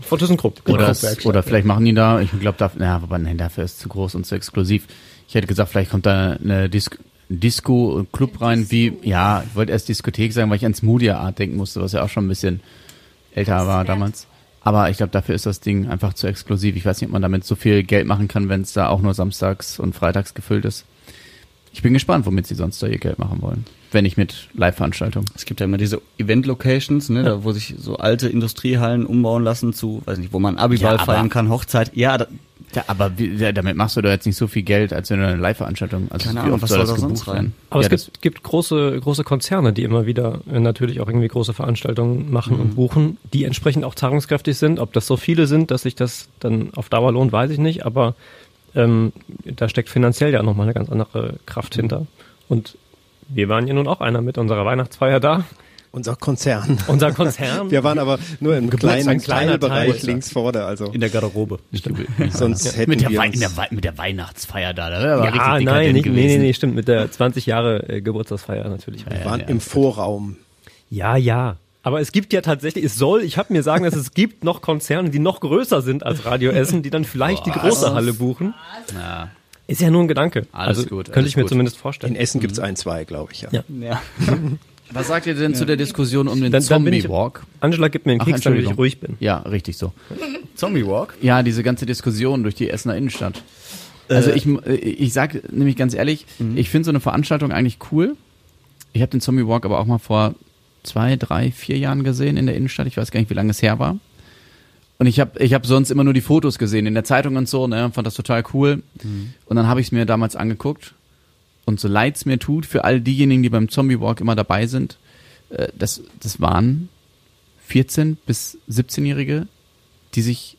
Von ThyssenKrupp. Oder, Genau, es, Werkstatt, oder vielleicht machen die da, ich glaube, da, ja, wobei, nein, dafür ist es zu groß und zu exklusiv. Ich hätte gesagt, vielleicht kommt da eine Dis Disco-Club rein, wie, ja, ich wollte erst Diskothek sagen, weil ich ans Media Art denken musste, was ja auch schon ein bisschen älter war damals. Aber ich glaube, dafür ist das Ding einfach zu exklusiv. Ich weiß nicht, ob man damit so viel Geld machen kann, wenn es da auch nur samstags und freitags gefüllt ist. Ich bin gespannt, womit sie sonst da ihr Geld machen wollen. Wenn nicht mit Live-Veranstaltungen. Es gibt ja immer diese Event-Locations, ne, da, wo sich so alte Industriehallen umbauen lassen zu, weiß nicht, wo man Abiball Ja, feiern kann, Hochzeit. Ja, da, Ja, aber wie, ja, damit machst du doch jetzt nicht so viel Geld, als wenn du eine Live-Veranstaltung, also Keine Ahnung, was soll das da sonst rein? werden? Aber ja, es gibt, gibt große, große Konzerne, die immer wieder äh, natürlich auch irgendwie große Veranstaltungen machen und buchen, die entsprechend auch zahlungskräftig sind. Ob das so viele sind, dass sich das dann auf Dauer lohnt, weiß ich nicht, aber ähm, da steckt finanziell ja nochmal eine ganz andere Kraft hinter. Und wir waren ja nun auch einer mit unserer Weihnachtsfeier da. Unser Konzern. Unser Konzern. Wir waren aber nur im kleinen kleiner Teilbereich Teil. links vorne, also in der Garderobe. sonst hätten mit, der wir uns, in der mit der Weihnachtsfeier da. da aber ja, nein, nicht, nee, nee, nee, stimmt, mit der 20 Jahre äh, Geburtstagsfeier natürlich. wir waren ja. im Vorraum. Ja, ja. Aber es gibt ja tatsächlich, es soll, ich habe mir sagen, dass es gibt noch Konzerne, die noch größer sind als Radio Essen, die dann vielleicht die große Halle buchen. Ja. Ist ja nur ein Gedanke. Alles also gut, könnte alles ich mir gut. zumindest In vorstellen. Essen gibt's ein, zwei, glaube ich. Ja. Ja. Ja. [laughs] Was sagt ihr denn zu der Diskussion um den Dann- dann bin ich- Zombie-Walk? Angela gibt mir einen Ach, Keks, damit ich ruhig bin. Ja, richtig so. [laughs] Zombie Walk. Ja, diese ganze Diskussion durch die Essener Innenstadt. Also Äh, ich, äh, ich sag nämlich ganz ehrlich, ich finde so eine Veranstaltung eigentlich cool. Ich habe den Zombie Walk aber auch mal vor zwei, drei, vier Jahren gesehen in der Innenstadt. Ich weiß gar nicht, wie lange es her war. Und ich habe ich hab sonst immer nur die Fotos gesehen in der Zeitung und so, ne, fand das total cool. Und dann habe ich es mir damals angeguckt. Und so leid es mir tut, für all diejenigen, die beim Zombie Walk immer dabei sind, äh, das, das waren 14- bis 17-Jährige, die sich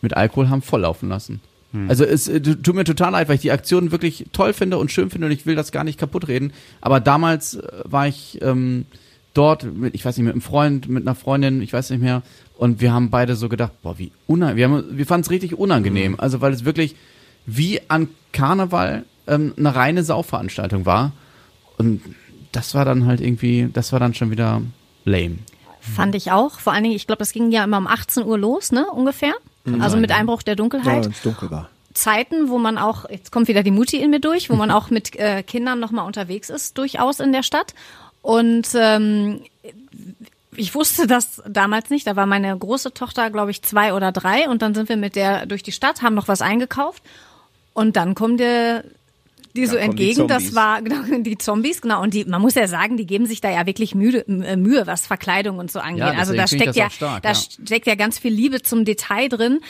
mit Alkohol haben volllaufen lassen. Also es äh, tut mir total leid, weil ich die Aktion wirklich toll finde und schön finde und ich will das gar nicht kaputt reden. Aber damals äh, war ich ähm, dort, mit, ich weiß nicht, mit einem Freund, mit einer Freundin, ich weiß nicht mehr. Und wir haben beide so gedacht, boah, wie unangenehm. Wir, haben, wir fanden es richtig unangenehm. Also weil es wirklich wie an Karneval ähm, eine reine Sauveranstaltung war. Und das war dann halt irgendwie, das war dann schon wieder lame. Fand ich auch. Vor allen Dingen, ich glaube, das ging ja immer um 18 Uhr los, ne, ungefähr. Also mit Einbruch der Ja, Dunkelheit. wenn es dunkel war. Zeiten, wo man auch, jetzt kommt wieder die Mutti in mir durch, wo man [laughs] auch mit äh, Kindern nochmal unterwegs ist, durchaus in der Stadt. Und ähm, ich wusste das damals nicht. Da war meine große Tochter, glaube ich, zwei oder drei. Und dann sind wir mit der durch die Stadt, haben noch was eingekauft. Und dann kommt der die so kommen die entgegen, das war genau [laughs] die Zombies, genau. Und die, man muss ja sagen, die geben sich da ja wirklich müde, äh, Mühe, was Verkleidung und so angeht. Ja, also da steckt ja, stark, da ja. steckt ja ganz viel Liebe zum Detail drin.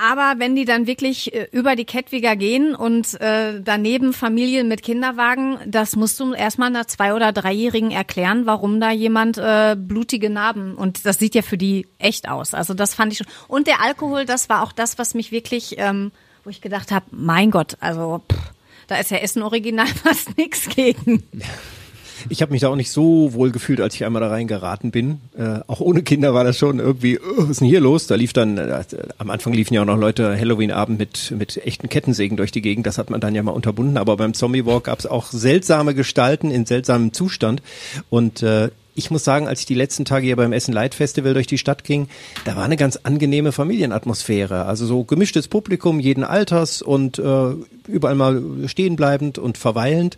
Aber wenn die dann wirklich äh, über die Kettwiger gehen und äh, daneben Familien mit Kinderwagen, das musst du erstmal einer zwei- oder dreijährigen erklären, warum da jemand äh, blutige Narben und das sieht ja für die echt aus. Also das fand ich schon. Und der Alkohol, das war auch das, was mich wirklich, ähm, wo ich gedacht habe, mein Gott, also pff, da ist ja Essen Original [laughs] fast nichts gegen. [laughs] Ich habe mich da auch nicht so wohl gefühlt, als ich einmal da reingeraten bin. Äh, auch ohne Kinder war das schon irgendwie, oh, was ist denn hier los? Da lief dann, äh, am Anfang liefen ja auch noch Leute Halloween-Abend mit, mit echten Kettensägen durch die Gegend. Das hat man dann ja mal unterbunden. Aber beim Zombie Walk gab es auch seltsame Gestalten in seltsamem Zustand. Und äh, ich muss sagen, als ich die letzten Tage hier beim Essen Light Festival durch die Stadt ging, da war eine ganz angenehme Familienatmosphäre. Also so gemischtes Publikum jeden Alters und äh, überall mal stehen bleibend und verweilend.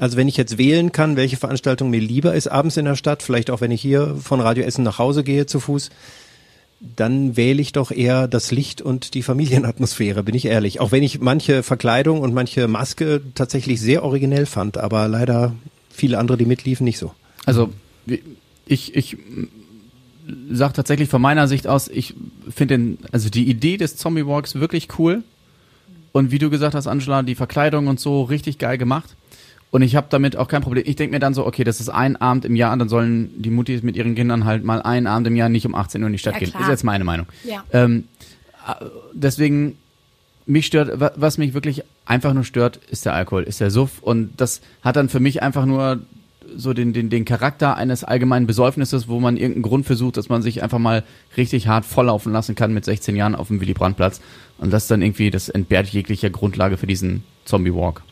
Also wenn ich jetzt wählen kann, welche Veranstaltung mir lieber ist abends in der Stadt, vielleicht auch wenn ich hier von Radio Essen nach Hause gehe zu Fuß, dann wähle ich doch eher das Licht und die Familienatmosphäre, bin ich ehrlich. Auch wenn ich manche Verkleidung und manche Maske tatsächlich sehr originell fand, aber leider viele andere, die mitliefen, nicht so. Also ich, ich sag tatsächlich von meiner Sicht aus, ich finde den, also die Idee des Zombie Walks wirklich cool. Und wie du gesagt hast, Angela, die Verkleidung und so richtig geil gemacht. Und ich habe damit auch kein Problem. Ich denke mir dann so, okay, das ist ein Abend im Jahr, dann sollen die Muttis mit ihren Kindern halt mal einen Abend im Jahr nicht um 18 Uhr in die Stadt Ja, gehen. klar. Ist jetzt meine Meinung. Ja. Ähm, äh, deswegen, mich stört, wa- was mich wirklich einfach nur stört, ist der Alkohol, ist der Suff. Und das hat dann für mich einfach nur so den, den, den Charakter eines allgemeinen Besäufnisses, wo man irgendeinen Grund versucht, dass man sich einfach mal richtig hart volllaufen lassen kann mit 16 Jahren auf dem Willy-Brandt-Platz. Und das dann irgendwie, das entbehrt jeglicher Grundlage für diesen Zombie-Walk.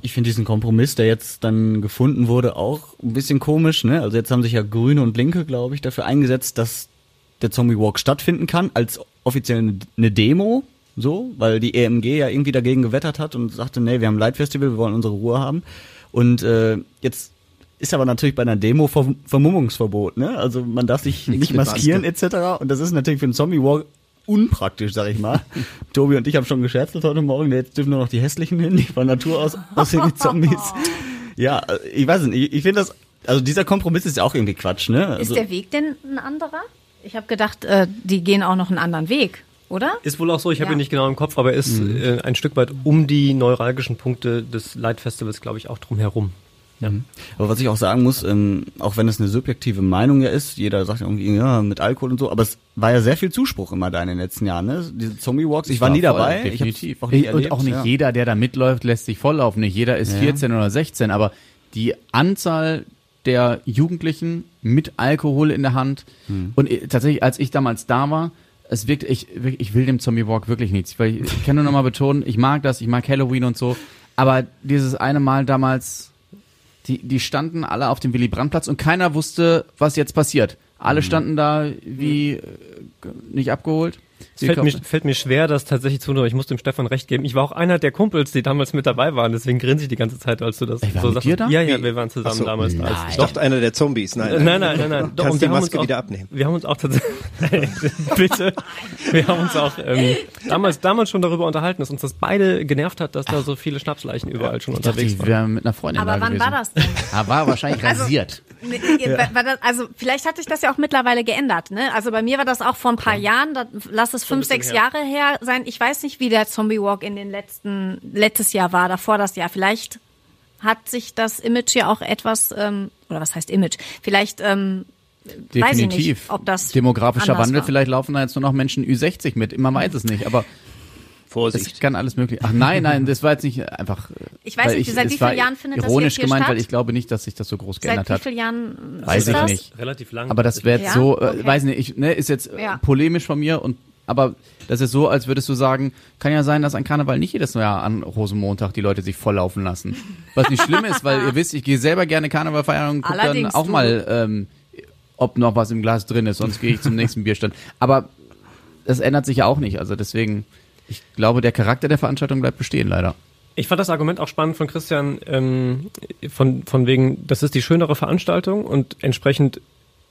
Ich finde diesen Kompromiss, der jetzt dann gefunden wurde, auch ein bisschen komisch. Ne? Also jetzt haben sich ja Grüne und Linke, glaube ich, dafür eingesetzt, dass der Zombie Walk stattfinden kann, als offiziell eine- Demo, so, weil die EMG ja irgendwie dagegen gewettert hat und sagte, nee, wir haben ein Light-Festival, wir wollen unsere Ruhe haben. Und äh, jetzt ist aber natürlich bei einer Demo Ver Vermummungsverbot, ne? Also man darf sich [laughs] nicht mit maskieren etc. Und das ist natürlich für einen Zombie Walk unpraktisch, sag ich mal. [laughs] Tobi und ich haben schon gescherzelt heute Morgen, jetzt dürfen nur noch die hässlichen hin, die von Natur aus [laughs] aussehen wie Zombies. Ja, ich weiß nicht, ich, ich finde das, also dieser Kompromiss ist ja auch irgendwie Quatsch, ne? Also, ist der Weg denn ein anderer? Ich habe gedacht, äh, die gehen auch noch einen anderen Weg, oder? Ist wohl auch so, ich habe ihn nicht genau im Kopf, aber er ist mhm. äh, ein Stück weit um die neuralgischen Punkte des Light Festivals, glaube ich, auch drum herum. Ja. Mhm. Aber was ich auch sagen muss, ähm, auch wenn es eine subjektive Meinung ja ist, jeder sagt irgendwie, ja, mit Alkohol und so, aber es war ja sehr viel Zuspruch immer da in den letzten Jahren, ne? Diese Zombie Walks, ich war, war nie dabei. Definitiv. Auch nie und auch nicht ja. jeder, der da mitläuft, lässt sich volllaufen. Nicht jeder ist ja. 14 oder 16, aber die Anzahl der Jugendlichen mit Alkohol in der Hand hm. und äh, tatsächlich, als ich damals da war, es wirkt, ich, ich will dem Zombie Walk wirklich nichts. Weil ich, ich kann nur noch mal betonen, ich mag das, ich mag Halloween und so, aber dieses eine Mal damals die, die standen alle auf dem Willy Brandt-Platz und keiner wusste, was jetzt passiert. Alle mhm. standen da wie äh, nicht abgeholt. Es fällt mir, fällt mir schwer, das tatsächlich zu tun, ich muss dem Stefan recht geben. Ich war auch einer der Kumpels, die damals mit dabei waren, deswegen grinse ich die ganze Zeit, als du das ich war so mit sagst. Dir da? Ja, ja, wir waren zusammen so, damals. Nein. Als Doch einer der Zombies, nein. Nein, nein, nein, nein. Doch, Kannst die Maske auch, wieder abnehmen. Wir haben uns auch tatsächlich, [laughs] bitte, wir haben uns auch ähm, damals, damals schon darüber unterhalten, dass uns das beide genervt hat, dass da so viele Schnapsleichen überall schon unterwegs waren. Wir waren mit einer Freundin Aber wann gewesen. war das denn? [laughs] Ah, war wahrscheinlich also, rasiert. Also vielleicht hat sich das ja auch mittlerweile geändert. Ne? Also bei mir war das auch vor ein paar Jahren, da, lass es fünf, sechs Jahre her sein. Ich weiß nicht, wie der Zombie Walk in den letzten letztes Jahr war, davor das Jahr. Vielleicht hat sich das Image ja auch etwas, ähm, oder was heißt Image? Vielleicht ähm, Definitiv. Weiß ich nicht, ob das Demografischer Wandel, war. vielleicht laufen da jetzt nur noch Menschen Ü60 mit. Man weiß es nicht, aber Vorsicht. Es kann alles möglich. Ach nein, nein, das war jetzt nicht einfach. Äh, ich weiß nicht, ich, seit wie vielen Jahren findet das ironisch hier gemeint, statt? weil ich glaube nicht, dass sich das so groß geändert hat. Seit wie vielen Jahren weiß ich das? nicht. Relativ lang. Aber das wäre jetzt ja? so, äh, okay. weiß nicht, ich, ne, ist jetzt ja. polemisch von mir und aber das ist so, als würdest du sagen, kann ja sein, dass ein Karneval nicht jedes Jahr an Rosenmontag die Leute sich volllaufen lassen. Was nicht schlimm ist, weil ihr wisst, ich gehe selber gerne Karneval feiern und gucke dann auch du. mal, ähm, ob noch was im Glas drin ist, sonst gehe ich zum nächsten Bierstand. Aber das ändert sich ja auch nicht. Also deswegen ich glaube, der Charakter der Veranstaltung bleibt bestehen, leider. Ich fand das Argument auch spannend von Christian, ähm, von, von wegen, das ist die schönere Veranstaltung und entsprechend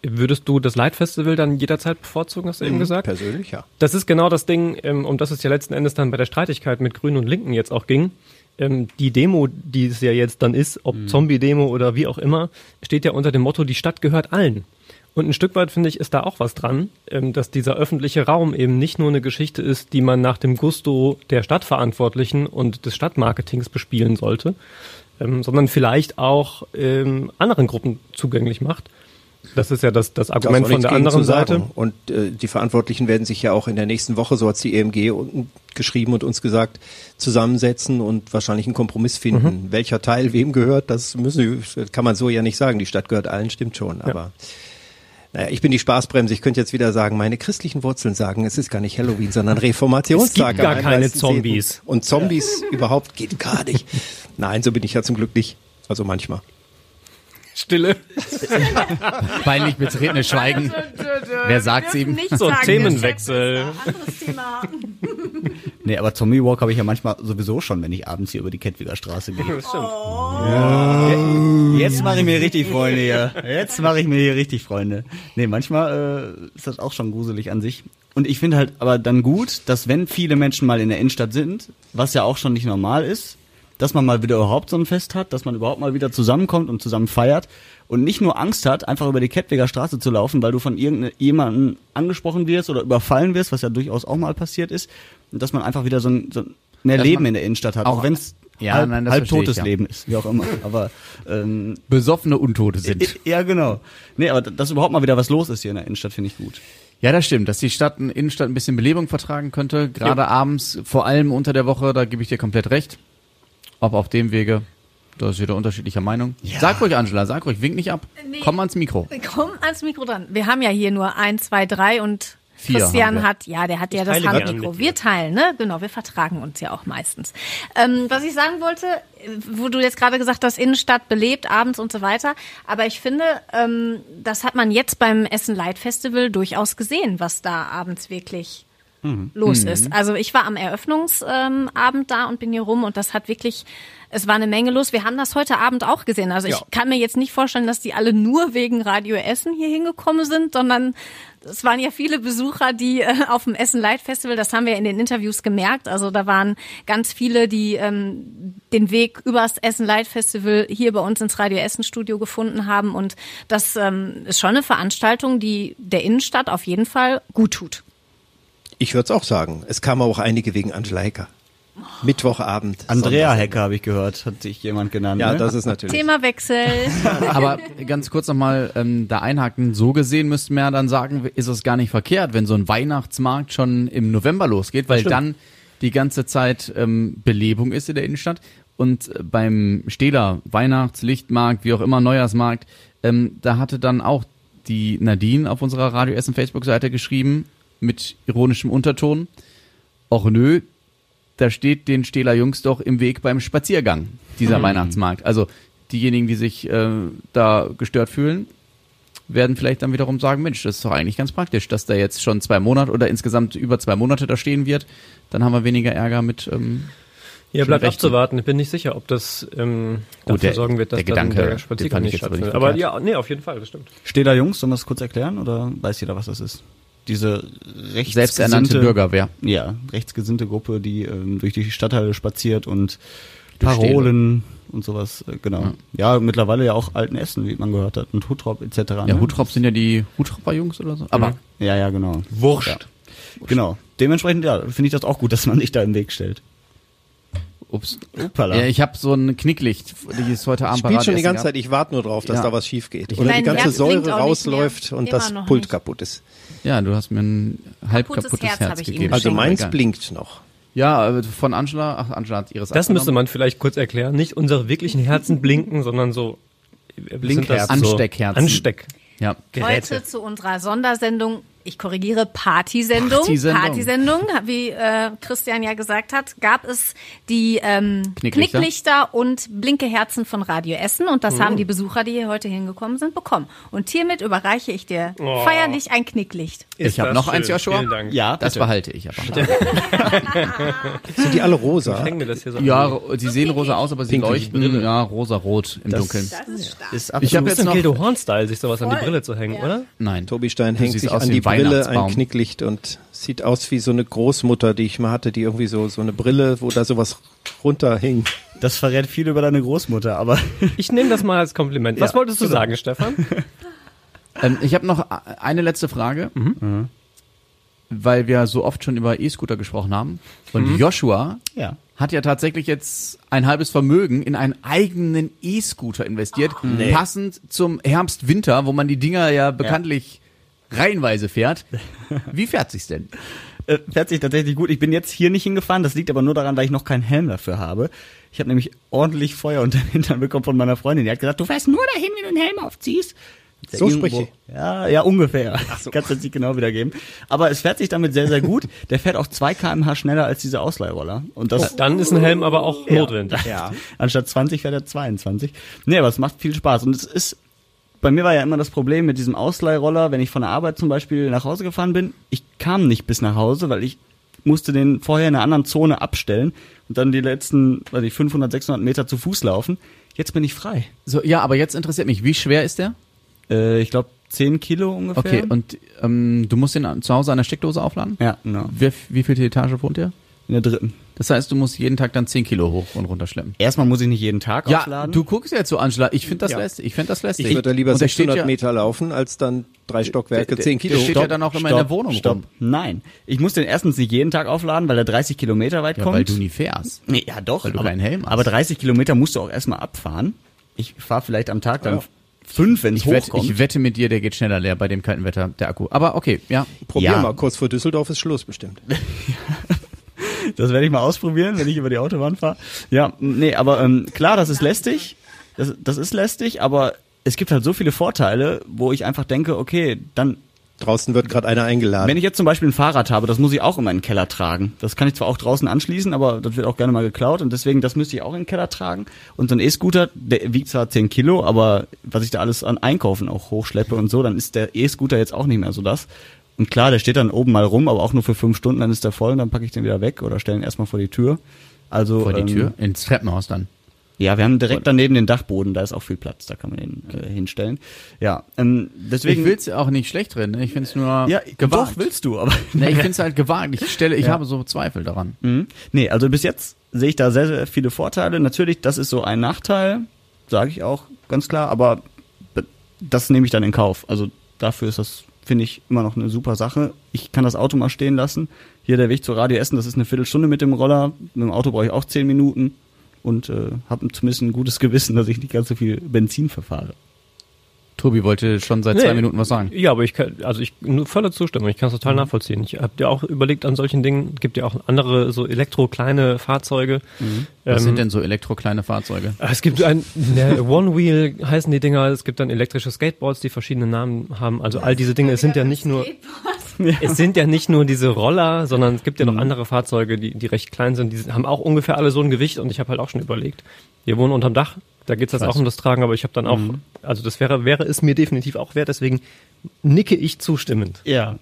würdest du das Light Festival dann jederzeit bevorzugen, hast du eben mhm, gesagt? Persönlich, ja. Das ist genau das Ding, ähm, um das es ja letzten Endes dann bei der Streitigkeit mit Grünen und Linken jetzt auch ging. Ähm, die Demo, die es ja jetzt dann ist, ob mhm. Zombie-Demo oder wie auch immer, steht ja unter dem Motto, die Stadt gehört allen. Und ein Stück weit finde ich, ist da auch was dran, ähm, dass dieser öffentliche Raum eben nicht nur eine Geschichte ist, die man nach dem Gusto der Stadtverantwortlichen und des Stadtmarketings bespielen sollte, sondern vielleicht auch anderen Gruppen zugänglich macht. Das ist ja das, das Argument das von der anderen Seite. Und äh, die Verantwortlichen werden sich ja auch in der nächsten Woche, so hat die EMG geschrieben und uns gesagt, zusammensetzen und wahrscheinlich einen Kompromiss finden. Mhm. Welcher Teil wem gehört, das müssen, kann man so ja nicht sagen. Die Stadt gehört allen, stimmt schon. Aber ja. Naja, ich bin die Spaßbremse. Ich könnte jetzt wieder sagen, meine christlichen Wurzeln sagen, es ist gar nicht Halloween, sondern Reformationstag. [laughs] Es gibt gar keine Zombies. Und Zombies ja. überhaupt geht gar nicht. [laughs] Nein, so bin ich ja zum Glück nicht. Also manchmal. Stille. [laughs] Peinlich betretenes Schweigen. Wer sagt ihm? So, sagen, Themenwechsel. [laughs] nee, aber Zombie Walk habe ich ja manchmal sowieso schon, wenn ich abends hier über die Kettwiger Straße gehe. Das stimmt. Oh. Ja. Jetzt mache ich mir richtig Freunde hier. Jetzt mache ich mir hier richtig Freunde. Nee, manchmal äh, ist das auch schon gruselig an sich. Und ich finde halt aber dann gut, dass wenn viele Menschen mal in der Innenstadt sind, was ja auch schon nicht normal ist, dass man mal wieder überhaupt so ein Fest hat, dass man überhaupt mal wieder zusammenkommt und zusammen feiert und nicht nur Angst hat, einfach über die Kettwiger Straße zu laufen, weil du von irgendjemandem angesprochen wirst oder überfallen wirst, was ja durchaus auch mal passiert ist, und dass man einfach wieder so ein, so mehr dass Leben in der Innenstadt hat, auch, auch wenn es ja, halb, nein, halb totes ich, ja. Leben ist, wie auch immer. Aber ähm, besoffene Untote sind. Ja, genau. Nee, aber dass überhaupt mal wieder was los ist hier in der Innenstadt, finde ich gut. Ja, das stimmt, dass die Stadt, Innenstadt ein bisschen Belebung vertragen könnte, gerade ja. abends, vor allem unter der Woche, da gebe ich dir komplett recht. Ob auf dem Wege, da ist jeder unterschiedlicher Meinung. Ja. Sag ruhig, Angela, sag ruhig, wink nicht ab. Nee, komm ans Mikro. Komm ans Mikro dran. Wir haben ja hier nur ein, zwei, drei und Vier Christian hat, ja, der hat ich ja das Handmikro. Wir teilen, ne? Genau, wir vertragen uns ja auch meistens. Ähm, was ich sagen wollte, wo du jetzt gerade gesagt hast, Innenstadt belebt, abends und so weiter. Aber ich finde, ähm, das hat man jetzt beim Essen Light Festival durchaus gesehen, was da abends wirklich mhm. los ist. Mhm. Also ich war am Eröffnungsabend ähm, da und bin hier rum und das hat wirklich, es war eine Menge los. Wir haben das heute Abend auch gesehen. Also ja. ich kann mir jetzt nicht vorstellen, dass die alle nur wegen Radio Essen hier hingekommen sind, sondern es waren ja viele Besucher, die äh, auf dem Essen Light Festival, das haben wir in den Interviews gemerkt. Also da waren ganz viele, die ähm, den Weg übers Essen Light Festival hier bei uns ins Radio Essen Studio gefunden haben. Und das ähm, ist schon eine Veranstaltung, die der Innenstadt auf jeden Fall gut tut. Ich würde es auch sagen. Es kamen auch einige wegen Angela Hecker. Mittwochabend. Andrea Hecker habe ich gehört, hat sich jemand genannt. Ja, ne? das ist natürlich. Themawechsel. [laughs] Aber ganz kurz nochmal ähm, da einhaken. So gesehen müssten wir ja dann sagen, ist es gar nicht verkehrt, wenn so ein Weihnachtsmarkt schon im November losgeht, weil dann die ganze Zeit ähm, Belebung ist in der Innenstadt. Und äh, beim Stähler Weihnachtslichtmarkt, wie auch immer, Neujahrsmarkt, ähm, da hatte dann auch die Nadine auf unserer Radio Essen Facebook-Seite geschrieben, mit ironischem Unterton. Och nö, da steht den Stähler Jungs doch im Weg beim Spaziergang, dieser mhm. Weihnachtsmarkt. Also diejenigen, die sich äh, da gestört fühlen, werden vielleicht dann wiederum sagen, Mensch, das ist doch eigentlich ganz praktisch, dass da jetzt schon zwei Monate oder insgesamt über zwei Monate da stehen wird. Dann haben wir weniger Ärger mit. Ähm, ja, bleibt abzuwarten. Ich bin nicht sicher, ob das ähm, dafür Gut, der, sorgen wird, dass der Gedanke, der Spaziergang nicht stattfindet. Aber ja, nee, auf jeden Fall, das stimmt. Stähler Jungs, sollen wir es kurz erklären oder weiß jeder, was das ist? Diese rechtsgesinnte, selbsternannte Bürgerwehr. Ja, rechtsgesinnte Gruppe, die ähm, durch die Stadtteile spaziert und Parolen und sowas, äh, genau. Ja. ja. mittlerweile ja auch alten Essen, wie man gehört hat, und Hutrop etc. Ja, ne? Hutrop sind ja die Hutropper Jungs oder so. Aber ja, ja, genau. Wurscht. Ja. Wurscht. Genau. Dementsprechend, ja, finde ich das auch gut, dass man sich da im Weg stellt. Ups. Upala. Ja, ich habe so ein Knicklicht, die ist heute Abend Spielt schon die ganze Zeit, ich warte nur drauf, dass ja. da was schief geht. Oder die ganze Herz Säure rausläuft und das Pult nicht. kaputt ist. Ja, du hast mir ein halb kaputtes, kaputtes Herz, Herz gegeben. Also meins blinkt noch. Ja, von Angela, ach, Angela hat ihres Das müsste man vielleicht kurz erklären. Nicht unsere wirklichen Herzen blinken, sondern so Blinkherzen. Ansteckherzen. Ansteck. Ja. Heute zu unserer Sondersendung ich korrigiere, Partysendung. Partysendung. Partysendung, wie äh, Christian ja gesagt hat, gab es die ähm, Knicklichter. Knicklichter und blinke Herzen von Radio Essen und das oh. haben die Besucher, die hier heute hingekommen sind, bekommen. Und hiermit überreiche ich dir oh. feierlich ein Knicklicht. Ist ich habe noch schön. eins, Joshua. Vielen Dank. Ja, das behalte ich aber. [laughs] sind die alle rosa? So ja, die sehen rosa aus, aber sie Pink leuchten ja rosa-rot im das, Dunkeln. Das ist stark. Ist ich habe jetzt noch Gildo Horn-Style, sich sowas Voll. an die Brille zu hängen, ja. oder? Nein. Tobi Stein hängt sich an die Brille ein Knicklicht und sieht aus wie so eine Großmutter, die ich mal hatte, die irgendwie so, so eine Brille, wo da sowas runterhing. Das verrät viel über deine Großmutter, aber. [laughs] Ich nehme das mal als Kompliment. Was ja, wolltest du genau. sagen, Stefan? [laughs] ähm, ich habe noch eine letzte Frage. Mhm. mhm. Weil wir so oft schon über E-Scooter gesprochen haben. Und mhm. Joshua ja. hat ja tatsächlich jetzt ein halbes Vermögen in einen eigenen E-Scooter investiert. Oh, nee. Passend zum Herbst-Winter, wo man die Dinger ja bekanntlich reihenweise fährt. [laughs] Wie fährt sich's denn? Äh, fährt sich tatsächlich gut. Ich bin jetzt hier nicht hingefahren. Das liegt aber nur daran, weil ich noch keinen Helm dafür habe. Ich habe nämlich ordentlich Feuer unter dem Hintern bekommen von meiner Freundin. Die hat gesagt, du fährst nur dahin, wenn du einen Helm aufziehst. So spreche Ja, ja, ungefähr. Ach so. Kannst du jetzt nicht genau wiedergeben. Aber es fährt sich damit sehr, sehr gut. Der fährt auch 2 kmh schneller als diese Ausleihroller. Und das, oh, dann ist ein Helm aber auch notwendig. Ja. Anstatt 20 fährt er 22. Nee, aber es macht viel Spaß. Und es ist bei mir war ja immer das Problem mit diesem Ausleihroller, wenn ich von der Arbeit zum Beispiel nach Hause gefahren bin, ich kam nicht bis nach Hause, weil ich musste den vorher in einer anderen Zone abstellen und dann die letzten, weiß ich, 500, 600 Meter zu Fuß laufen. Jetzt bin ich frei. So, ja, aber jetzt interessiert mich, wie schwer ist der? Äh, ich glaube 10 Kilo ungefähr. Okay, und ähm, du musst den zu Hause an der Steckdose aufladen? Ja, genau. Wie, wie viele Etage wohnt ihr? In der dritten. Das heißt, du musst jeden Tag dann 10 Kilo hoch und runter schleppen. Erstmal muss ich nicht jeden Tag ja, aufladen. Du guckst jetzt so, Angela. Ich finde das ja. lästig. Ich finde das lästig. Ich würde da lieber 600 ja, Meter laufen, als dann drei Stockwerke, 10 Kilo. Der steht stopp, ja dann auch immer stopp, in der Wohnung stopp. rum. Nein. Ich muss den erstens nicht jeden Tag aufladen, weil er 30 Kilometer weit ja, kommt. weil du nie fährst. Nee, ja doch. Weil du aber, keinen Helm hast. Aber 30 Kilometer musst du auch erstmal abfahren. Ich fahre vielleicht am Tag dann ja. fünf, wenn es hochkommt. ich wette mit dir, der geht schneller leer bei dem kalten Wetter, der Akku. Aber okay, ja. Probier ja. mal, kurz vor Düsseldorf ist Schluss bestimmt. [laughs] Das werde ich mal ausprobieren, wenn ich über die Autobahn fahre. Ja, nee, aber ähm, klar, das ist lästig. Das, das ist lästig, aber es gibt halt so viele Vorteile, wo ich einfach denke, okay, dann Draußen wird gerade einer eingeladen. Wenn ich jetzt zum Beispiel ein Fahrrad habe, das muss ich auch in meinen Keller tragen. Das kann ich zwar auch draußen anschließen, aber das wird auch gerne mal geklaut und deswegen, das müsste ich auch in den Keller tragen. Und so ein E-Scooter, der wiegt zwar 10 Kilo, aber was ich da alles an Einkaufen auch hochschleppe und so, dann ist der E-Scooter jetzt auch nicht mehr so das. Und klar, der steht dann oben mal rum, aber auch nur für fünf Stunden, dann ist der voll und dann packe ich den wieder weg oder stelle ihn erstmal vor die Tür. Also Vor die ähm, Tür? Ins Treppenhaus dann. Ja, wir haben direkt daneben den Dachboden, da ist auch viel Platz, da kann man den äh, hinstellen. Ja, ähm, deswegen. ich will's auch nicht schlecht reden, ne? ich find's nur ja, gewagt. doch willst du, aber Nee, ich [laughs] find's halt gewagt. Ich stelle, ich Ja. habe so Zweifel daran. Mhm. Nee, also bis jetzt sehe ich da sehr, sehr viele Vorteile. Natürlich, das ist so ein Nachteil, sage ich auch ganz klar, aber das nehme ich dann in Kauf. Also dafür ist das, finde ich, immer noch eine super Sache. Ich kann das Auto mal stehen lassen. Hier der Weg zur Radio Essen, das ist eine Viertelstunde mit dem Roller. Mit dem Auto brauche ich auch zehn Minuten und äh, habe zumindest ein gutes Gewissen, dass ich nicht ganz so viel Benzin verfahre. Tobi wollte schon seit Nee. zwei Minuten was sagen. Ja, aber ich kann, also ich nur volle Zustimmung. Ich kann es Mhm. total nachvollziehen. Ich habe ja auch überlegt an solchen Dingen. Gibt ja auch andere so elektro-kleine Fahrzeuge. Was Ähm, sind denn so elektrokleine Fahrzeuge? Es gibt ein ne, One Wheel heißen die Dinger. Es gibt dann elektrische Skateboards, die verschiedene Namen haben. Also all diese Dinge. Es sind ja nicht nur [laughs] es sind ja nicht nur diese Roller, sondern es gibt ja noch andere Fahrzeuge, die, die recht klein sind. Die haben auch ungefähr alle so ein Gewicht und ich habe halt auch schon überlegt. Wir wohnen unterm Dach, da geht's jetzt Weiß. auch um das Tragen, aber ich habe dann auch, also das wäre, wäre es mir definitiv auch wert, deswegen nicke ich zustimmend. Ja.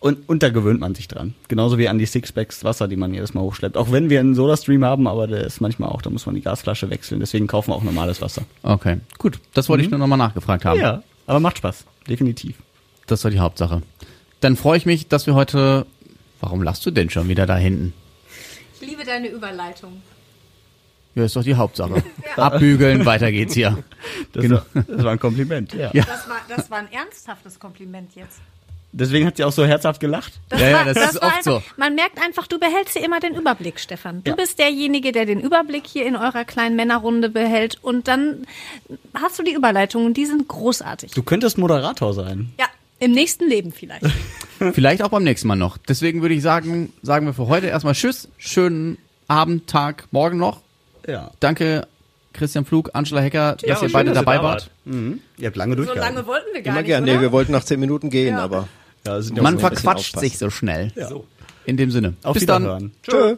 Und, und da gewöhnt man sich dran. Genauso wie an die Sixpacks Wasser, die man jedes Mal hochschleppt. Auch wenn wir einen Soda-Stream haben, aber der ist manchmal auch, da muss man die Gasflasche wechseln. Deswegen kaufen wir auch normales Wasser. Okay, gut. Das wollte ich nur nochmal nachgefragt haben. Ja, aber macht Spaß. Definitiv. Das war die Hauptsache. Dann freue ich mich, dass wir heute. Warum lachst du denn schon wieder da hinten? Ich liebe deine Überleitung. Ja, ist doch die Hauptsache. [laughs] Abbügeln, weiter geht's hier. Das, Genau. war, das war ein Kompliment. Ja. Ja. Das war, das war ein ernsthaftes Kompliment jetzt. Deswegen hat sie auch so herzhaft gelacht. Das Ja, ja, war, das ist war oft einfach, so. Man merkt einfach, du behältst dir immer den Überblick, Stefan. Du Ja. bist derjenige, der den Überblick hier in eurer kleinen Männerrunde behält und dann hast du die Überleitungen, die sind großartig. Du könntest Moderator sein. Ja, im nächsten Leben vielleicht. [laughs] Vielleicht auch beim nächsten Mal noch. Deswegen würde ich sagen, sagen wir für heute erstmal Tschüss. Schönen Abend, Tag, morgen noch. Ja. Danke, Christian Flug, Angela Hecker, dass ihr schön, beide dass ihr dabei da wart. Ihr habt lange so durchgehalten. lange wollten wir gar Immer nicht, gerne. oder? Nee, wir wollten nach zehn Minuten gehen, Ja. aber Ja, sind ja Man verquatscht sich so schnell. So. In dem Sinne. Auf Bis dann. Wiederhören. Tschö.